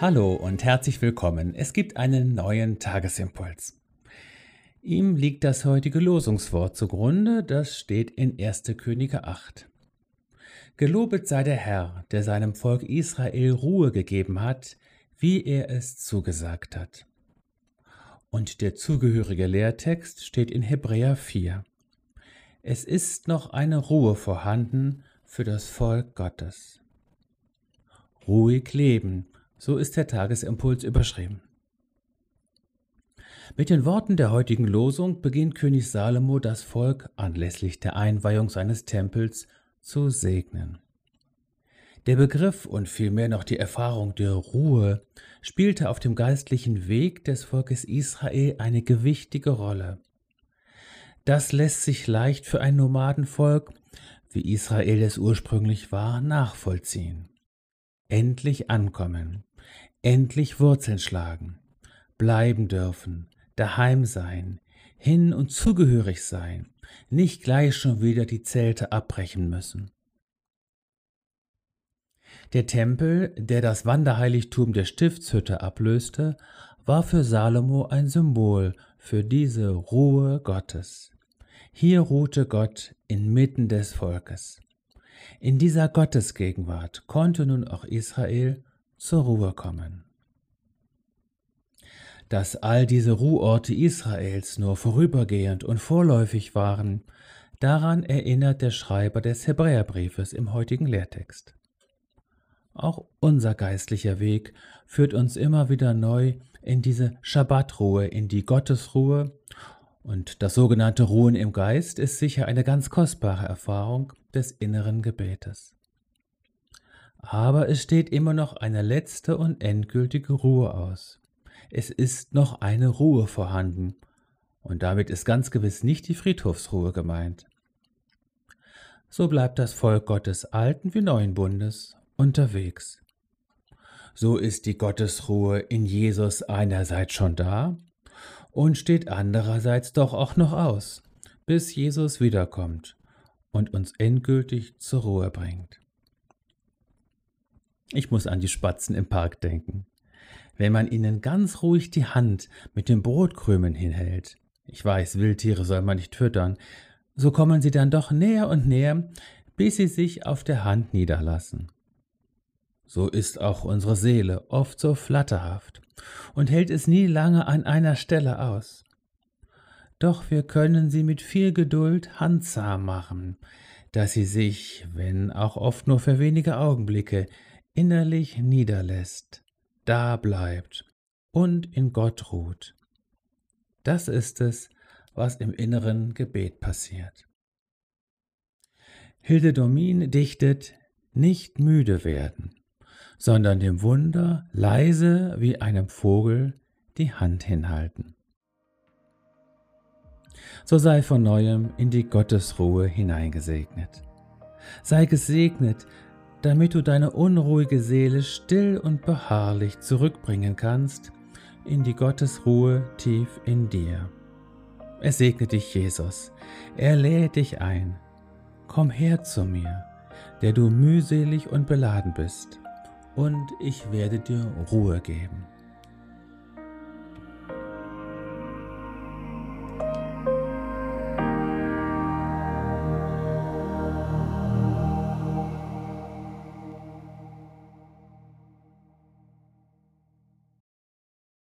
Hallo und herzlich willkommen. Es gibt einen neuen Tagesimpuls. Ihm liegt das heutige Losungswort zugrunde, das steht in 1. Könige 8. Gelobet sei der Herr, der seinem Volk Israel Ruhe gegeben hat, wie er es zugesagt hat. Und der zugehörige Lehrtext steht in Hebräer 4. Es ist noch eine Ruhe vorhanden für das Volk Gottes. Ruhig leben, so ist der Tagesimpuls überschrieben. Mit den Worten der heutigen Losung beginnt König Salomo das Volk anlässlich der Einweihung seines Tempels zu segnen. Der Begriff und vielmehr noch die Erfahrung der Ruhe spielte auf dem geistlichen Weg des Volkes Israel eine gewichtige Rolle. Das lässt sich leicht für ein Nomadenvolk, wie Israel es ursprünglich war, nachvollziehen. Endlich ankommen, endlich Wurzeln schlagen, bleiben dürfen, daheim sein, hin und zugehörig sein, nicht gleich schon wieder die Zelte abbrechen müssen. Der Tempel, der das Wanderheiligtum der Stiftshütte ablöste, war für Salomo ein Symbol für diese Ruhe Gottes. Hier ruhte Gott inmitten des Volkes. In dieser Gottesgegenwart konnte nun auch Israel zur Ruhe kommen. Dass all diese Ruheorte Israels nur vorübergehend und vorläufig waren, daran erinnert der Schreiber des Hebräerbriefes im heutigen Lehrtext. Auch unser geistlicher Weg führt uns immer wieder neu in diese Schabbatruhe, in die Gottesruhe. Und das sogenannte Ruhen im Geist ist sicher eine ganz kostbare Erfahrung des inneren Gebetes. Aber es steht immer noch eine letzte und endgültige Ruhe aus. Es ist noch eine Ruhe vorhanden. Und damit ist ganz gewiss nicht die Friedhofsruhe gemeint. So bleibt das Volk Gottes alten wie neuen Bundes unterwegs. So ist die Gottesruhe in Jesus einerseits schon da und steht andererseits doch auch noch aus, bis Jesus wiederkommt und uns endgültig zur Ruhe bringt. Ich muss an die Spatzen im Park denken. Wenn man ihnen ganz ruhig die Hand mit den Brotkrümen hinhält, ich weiß, Wildtiere soll man nicht füttern, so kommen sie dann doch näher und näher, bis sie sich auf der Hand niederlassen so ist auch unsere Seele oft so flatterhaft und hält es nie lange an einer Stelle aus. Doch wir können sie mit viel Geduld handsam machen, dass sie sich, wenn auch oft nur für wenige Augenblicke, innerlich niederlässt, da bleibt und in Gott ruht. Das ist es, was im inneren Gebet passiert. Hilde Domin dichtet Nicht müde werden sondern dem Wunder leise wie einem Vogel die Hand hinhalten. So sei von neuem in die Gottesruhe hineingesegnet. Sei gesegnet, damit du deine unruhige Seele still und beharrlich zurückbringen kannst in die Gottesruhe tief in dir. Es segne dich Jesus, er lädt dich ein. Komm her zu mir, der du mühselig und beladen bist und ich werde dir Ruhe geben.